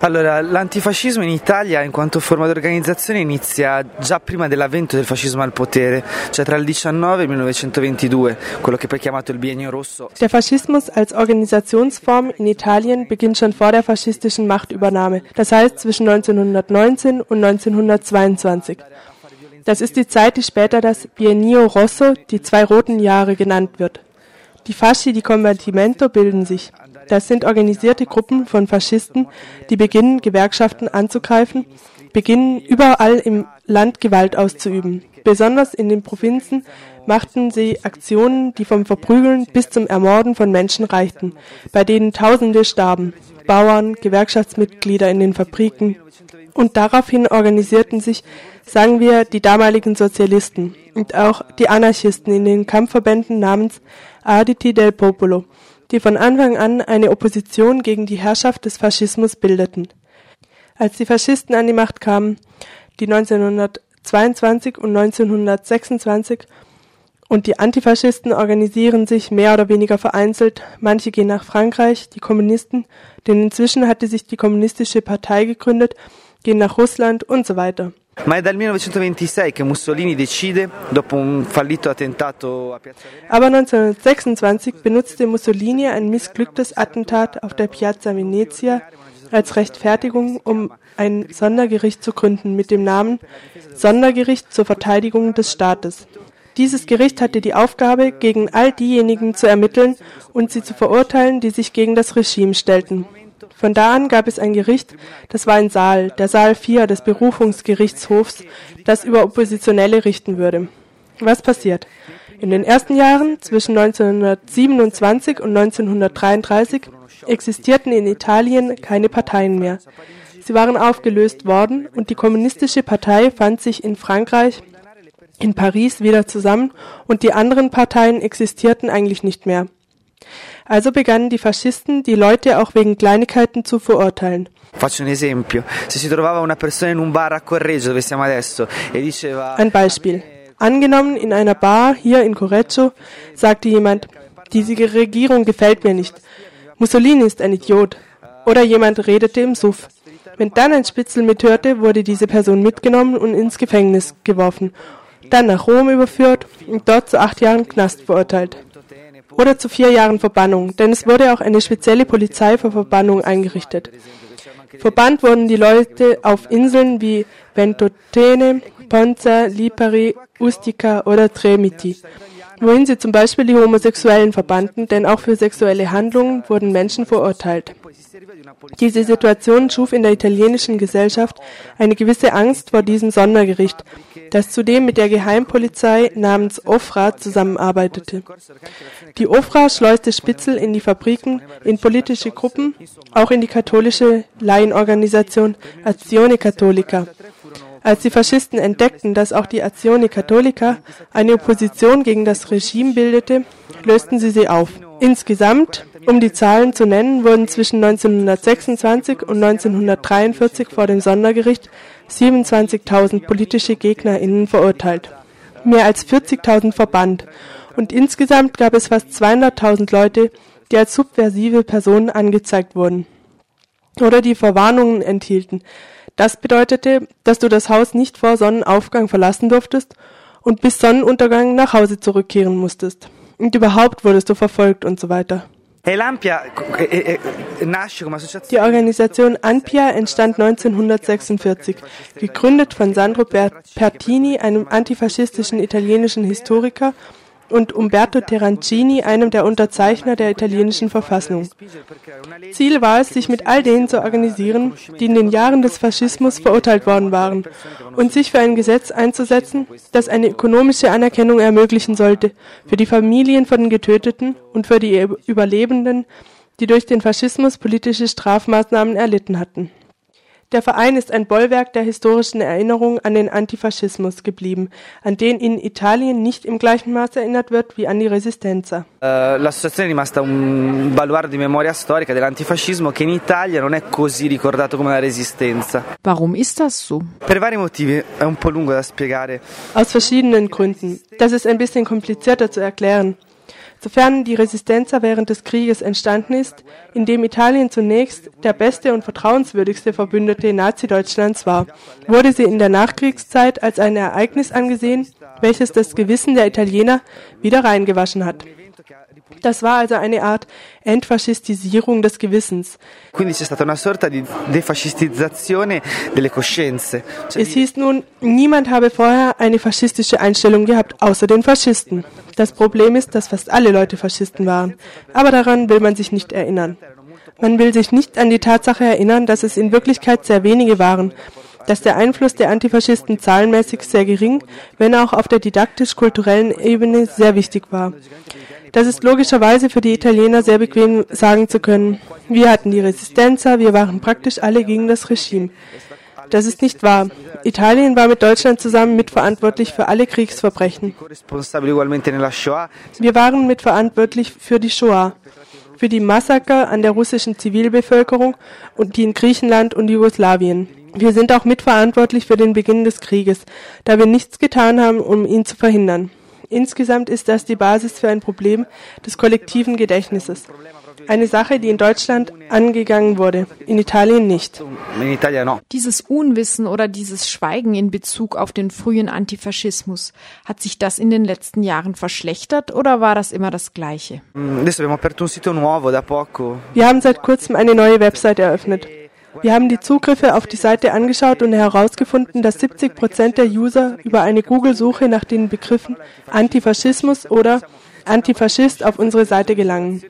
Allora, l'antifascismo in Italia in quanto forma di organizzazione inizia già prima dell'avvento del fascismo al potere, cioè tra il 19 e il 1922, quello che poi è chiamato il biennio rosso. Der Faschismus als Organisationsform in Italien beginnt schon vor der faschistischen Machtübernahme, das heißt zwischen 1919 und 1922. Das ist die Zeit, die später das Biennio Rosso, die zwei roten Jahre genannt wird. Die Fasci di Combattimento bilden sich. Das sind organisierte Gruppen von Faschisten, die beginnen, Gewerkschaften anzugreifen, beginnen überall im Land Gewalt auszuüben. Besonders in den Provinzen machten sie Aktionen, die vom Verprügeln bis zum Ermorden von Menschen reichten, bei denen Tausende starben, Bauern, Gewerkschaftsmitglieder in den Fabriken. Und daraufhin organisierten sich, sagen wir, die damaligen Sozialisten und auch die Anarchisten in den Kampfverbänden namens Arditi del Popolo, die von Anfang an eine Opposition gegen die Herrschaft des Faschismus bildeten. Als die Faschisten an die Macht kamen, die 1922 und 1926 und die Antifaschisten organisieren sich mehr oder weniger vereinzelt. Manche gehen nach Frankreich, die Kommunisten, denn inzwischen hatte sich die kommunistische Partei gegründet, gehen nach Russland und so weiter. Ma è dal 1926 che Mussolini decide, dopo un fallito attentato a Piazza Venezia. Aber 1926 benutzte Mussolini ein missglücktes Attentat auf der Piazza Venezia als Rechtfertigung, um ein Sondergericht zu gründen mit dem Namen Sondergericht zur Verteidigung des Staates. Dieses Gericht hatte die Aufgabe, gegen all diejenigen zu ermitteln und sie zu verurteilen, die sich gegen das Regime stellten. Von da an gab es ein Gericht, das war ein Saal, der Saal 4 des Berufungsgerichtshofs, das über Oppositionelle richten würde. Was passiert? In den ersten Jahren zwischen 1927 und 1933 existierten in Italien keine Parteien mehr. Sie waren aufgelöst worden und die kommunistische Partei fand sich in Frankreich, in Paris wieder zusammen und die anderen Parteien existierten eigentlich nicht mehr. Also begannen die Faschisten, die Leute auch wegen Kleinigkeiten zu verurteilen. E. Ein Beispiel. Angenommen, in einer Bar hier in Correggio sagte jemand, diese Regierung gefällt mir nicht. Mussolini ist ein Idiot. Oder jemand redete im Suff. Wenn dann ein Spitzel mithörte, wurde diese Person mitgenommen und ins Gefängnis geworfen, dann nach Rom überführt und dort zu acht Jahren Knast verurteilt. Oder zu vier Jahren Verbannung, denn es wurde auch eine spezielle Polizei für Verbannung eingerichtet. Verbannt wurden die Leute auf Inseln wie Ventotene, Ponza, Lipari, Ustica oder Tremiti, wohin sie zum Beispiel die Homosexuellen verbannten, denn auch für sexuelle Handlungen wurden Menschen verurteilt. Diese Situation schuf in der italienischen Gesellschaft eine gewisse Angst vor diesem Sondergericht, das zudem mit der Geheimpolizei namens Ofra zusammenarbeitete. Die Ofra schleuste Spitzel in die Fabriken, in politische Gruppen, auch in die katholische Laienorganisation Azione Cattolica. Als die Faschisten entdeckten, dass auch die Azione Cattolica eine Opposition gegen das Regime bildete, lösten sie sie auf. Insgesamt, um die Zahlen zu nennen, wurden zwischen 1926 und 1943 vor dem Sondergericht 27.000 politische GegnerInnen verurteilt, mehr als 40.000 verbannt und insgesamt gab es fast 200.000 Leute, die als subversive Personen angezeigt wurden oder die Verwarnungen enthielten. Das bedeutete, dass du das Haus nicht vor Sonnenaufgang verlassen durftest und bis Sonnenuntergang nach Hause zurückkehren musstest. Und überhaupt wurdest du verfolgt und so weiter. Nasce come associazione... Die Organisation ANPIA entstand 1946, gegründet von Sandro Pertini, einem antifaschistischen italienischen Historiker, und Umberto Terrancini, einem der Unterzeichner der italienischen Verfassung. Ziel war es, sich mit all denen zu organisieren, die in den Jahren des Faschismus verurteilt worden waren, und sich für ein Gesetz einzusetzen, das eine ökonomische Anerkennung ermöglichen sollte für die Familien von den Getöteten und für die Überlebenden, die durch den Faschismus politische Strafmaßnahmen erlitten hatten. Der Verein ist ein Bollwerk der historischen Erinnerung an den Antifaschismus geblieben, an den in Italien nicht im gleichen Maße erinnert wird wie an die Resistenza. Uh, l'associazione è rimasta un baluardo di memoria storica dell'antifascismo che in Italia non è così ricordato come la resistenza. Warum ist das so? Per vari motivi, è un po' lungo da spiegare. Aus verschiedenen Gründen. Das ist ein bisschen komplizierter zu erklären. Sofern die Resistenza während des Krieges entstanden ist, in dem Italien zunächst der beste und vertrauenswürdigste Verbündete Nazi-Deutschlands war, wurde sie in der Nachkriegszeit als ein Ereignis angesehen, welches das Gewissen der Italiener wieder reingewaschen hat. Das war also eine Art Entfaschistisierung des Gewissens. Es hieß nun, niemand habe vorher eine faschistische Einstellung gehabt, außer den Faschisten. Das Problem ist, dass fast alle Leute Faschisten waren. Aber daran will man sich nicht erinnern. Man will sich nicht an die Tatsache erinnern, dass es in Wirklichkeit sehr wenige waren, dass der Einfluss der Antifaschisten zahlenmäßig sehr gering, wenn auch auf der didaktisch-kulturellen Ebene sehr wichtig war. Das ist logischerweise für die Italiener sehr bequem sagen zu können. Wir hatten die Resistenza, wir waren praktisch alle gegen das Regime. Das ist nicht wahr. Italien war mit Deutschland zusammen mitverantwortlich für alle Kriegsverbrechen. Wir waren mitverantwortlich für die Shoah, für die Massaker an der russischen Zivilbevölkerung und die in Griechenland und Jugoslawien. Wir sind auch mitverantwortlich für den Beginn des Krieges, da wir nichts getan haben, um ihn zu verhindern. Insgesamt ist das die Basis für ein Problem des kollektiven Gedächtnisses. Eine Sache, die in Deutschland angegangen wurde, in Italien nicht. Dieses Unwissen oder dieses Schweigen in Bezug auf den frühen Antifaschismus, hat sich das in den letzten Jahren verschlechtert oder war das immer das Gleiche? Wir haben seit kurzem eine neue Website eröffnet. Wir haben die Zugriffe auf die Seite angeschaut und herausgefunden, dass 70 Prozent der User über eine Google-Suche nach den Begriffen Antifaschismus oder Antifaschist auf unsere Seite gelangen.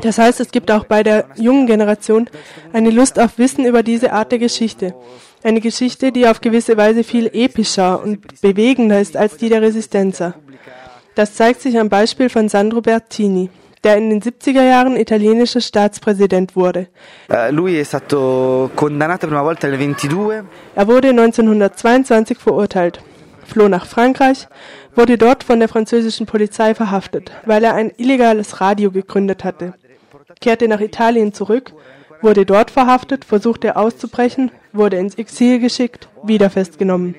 Das heißt, es gibt auch bei der jungen Generation eine Lust auf Wissen über diese Art der Geschichte. Eine Geschichte, die auf gewisse Weise viel epischer und bewegender ist als die der Resistenza. Das zeigt sich am Beispiel von Sandro Bertini der in den 70er Jahren italienischer Staatspräsident wurde. 22. Er wurde 1922 verurteilt, floh nach Frankreich, wurde dort von der französischen Polizei verhaftet, weil er ein illegales Radio gegründet hatte, kehrte nach Italien zurück, wurde dort verhaftet, versuchte auszubrechen, wurde ins Exil geschickt, wieder festgenommen.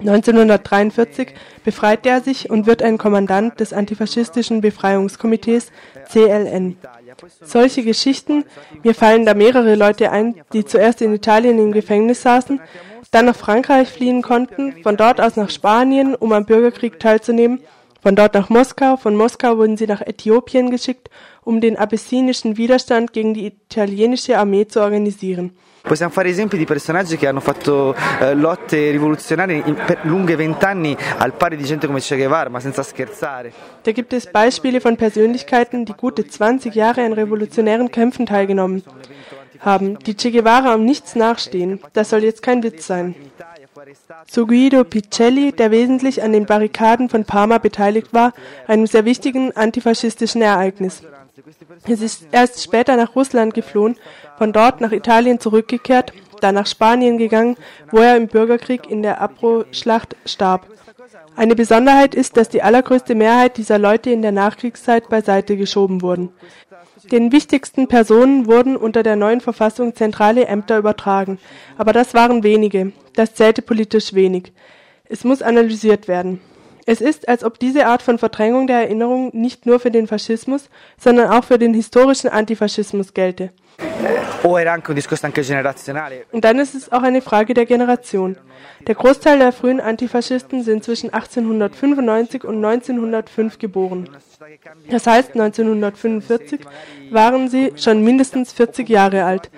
1943 befreite er sich und wird ein Kommandant des antifaschistischen Befreiungskomitees CLN. Solche Geschichten, mir fallen da mehrere Leute ein, die zuerst in Italien im Gefängnis saßen, dann nach Frankreich fliehen konnten, von dort aus nach Spanien, um am Bürgerkrieg teilzunehmen, von dort nach Moskau, von Moskau wurden sie nach Äthiopien geschickt, um den abessinischen Widerstand gegen die italienische Armee zu organisieren. Possiamo fare esempi di personaggi che hanno fatto eh, lotte rivoluzionarie in, per lunghe vent'anni al pari di gente come Che Guevara, ma senza scherzare. Da gibt es Beispiele von Persönlichkeiten, die gute 20 Jahre an revolutionären Kämpfen teilgenommen haben, die Che Guevara um nichts nachstehen. Das soll jetzt kein Witz sein. Zu Guido Picelli, der wesentlich an den Barrikaden von Parma beteiligt war, einem sehr wichtigen antifaschistischen Ereignis. Es ist erst später nach Russland geflohen von dort nach Italien zurückgekehrt, dann nach Spanien gegangen, wo er im Bürgerkrieg in der Abro-Schlacht starb. Eine Besonderheit ist, dass die allergrößte Mehrheit dieser Leute in der Nachkriegszeit beiseite geschoben wurden. Den wichtigsten Personen wurden unter der neuen Verfassung zentrale Ämter übertragen, aber das waren wenige, das zählte politisch wenig. Es muss analysiert werden. Es ist, als ob diese Art von Verdrängung der Erinnerung nicht nur für den Faschismus, sondern auch für den historischen Antifaschismus gelte. Und dann ist es auch eine Frage der Generation. Der Großteil der frühen Antifaschisten sind zwischen 1895 und 1905 geboren. Das heißt, 1945 waren sie schon mindestens 40 Jahre alt.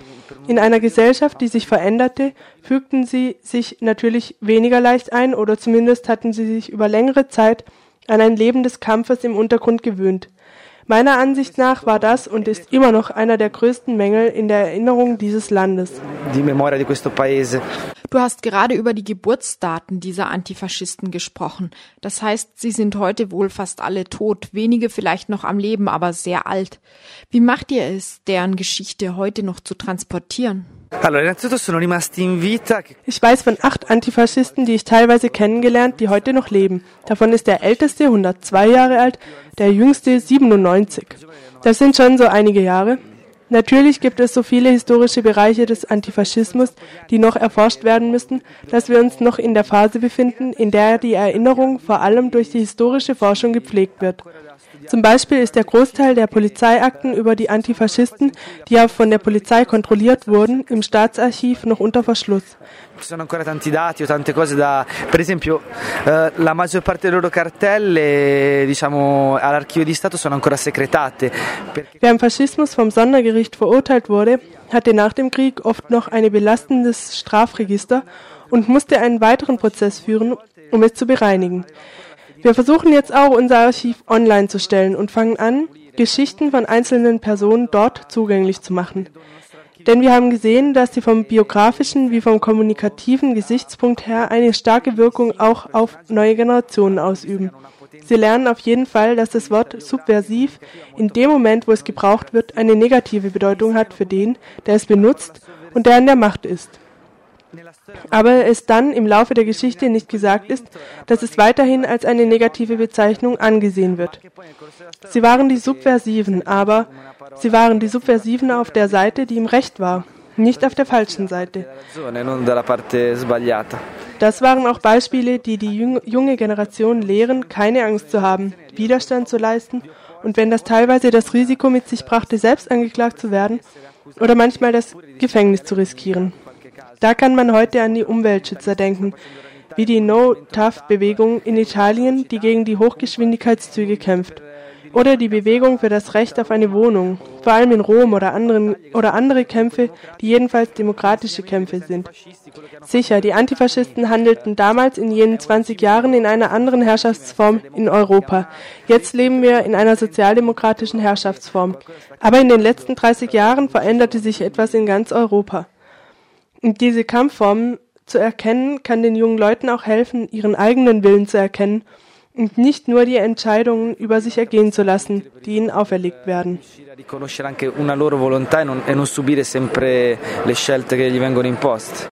In einer Gesellschaft, die sich veränderte, fügten sie sich natürlich weniger leicht ein oder zumindest hatten sie sich über längere Zeit an ein Leben des Kampfes im Untergrund gewöhnt. Meiner Ansicht nach war das und ist immer noch einer der größten Mängel in der Erinnerung dieses Landes. Du hast gerade über die Geburtsdaten dieser Antifaschisten gesprochen. Das heißt, sie sind heute wohl fast alle tot, wenige vielleicht noch am Leben, aber sehr alt. Wie macht ihr es, deren Geschichte heute noch zu transportieren? Ich weiß von acht Antifaschisten, die ich teilweise kennengelernt, die heute noch leben. Davon ist der älteste 102 Jahre alt, der jüngste 97. Das sind schon so einige Jahre. Natürlich gibt es so viele historische Bereiche des Antifaschismus, die noch erforscht werden müssen, dass wir uns noch in der Phase befinden, in der die Erinnerung vor allem durch die historische Forschung gepflegt wird. Zum Beispiel ist der Großteil der Polizeiakten über die Antifaschisten, die ja von der Polizei kontrolliert wurden, im Staatsarchiv noch unter Verschluss. Ci sono ancora tanti dati o tante cose da... Per esempio, eh, la maggior parte delle loro cartelle, diciamo, all'archivio di Stato sono ancora segretate. Wer im Faschismus vom Sondergericht verurteilt wurde, hatte nach dem Krieg oft noch ein belastendes Strafregister und musste einen weiteren Prozess führen, um es zu bereinigen. Wir versuchen jetzt auch unser Archiv online zu stellen und fangen an, Geschichten von einzelnen Personen dort zugänglich zu machen. Denn wir haben gesehen, dass sie vom biografischen wie vom kommunikativen Gesichtspunkt her eine starke Wirkung auch auf neue Generationen ausüben. Sie lernen auf jeden Fall, dass das Wort subversiv in dem Moment, wo es gebraucht wird, eine negative Bedeutung hat für den, der es benutzt und der an der Macht ist. Aber es dann im Laufe der Geschichte nicht gesagt ist, dass es weiterhin als eine negative Bezeichnung angesehen wird. Sie waren die Subversiven, aber sie waren die Subversiven auf der Seite, die im Recht war, nicht auf der falschen Seite. Das waren auch Beispiele, die die junge Generation lehren, keine Angst zu haben, Widerstand zu leisten und wenn das teilweise das Risiko mit sich brachte, selbst angeklagt zu werden oder manchmal das Gefängnis zu riskieren. Da kann man heute an die Umweltschützer denken, wie die No-Tough-Bewegung in Italien, die gegen die Hochgeschwindigkeitszüge kämpft. Oder die Bewegung für das Recht auf eine Wohnung, vor allem in Rom oder, anderen, oder andere Kämpfe, die jedenfalls demokratische Kämpfe sind. Sicher, die Antifaschisten handelten damals in jenen 20 Jahren in einer anderen Herrschaftsform in Europa. Jetzt leben wir in einer sozialdemokratischen Herrschaftsform. Aber in den letzten 30 Jahren veränderte sich etwas in ganz Europa. Diese Kampfformen zu erkennen, kann den jungen Leuten auch helfen, ihren eigenen Willen zu erkennen und nicht nur die Entscheidungen über sich ergehen zu lassen, die ihnen auferlegt werden.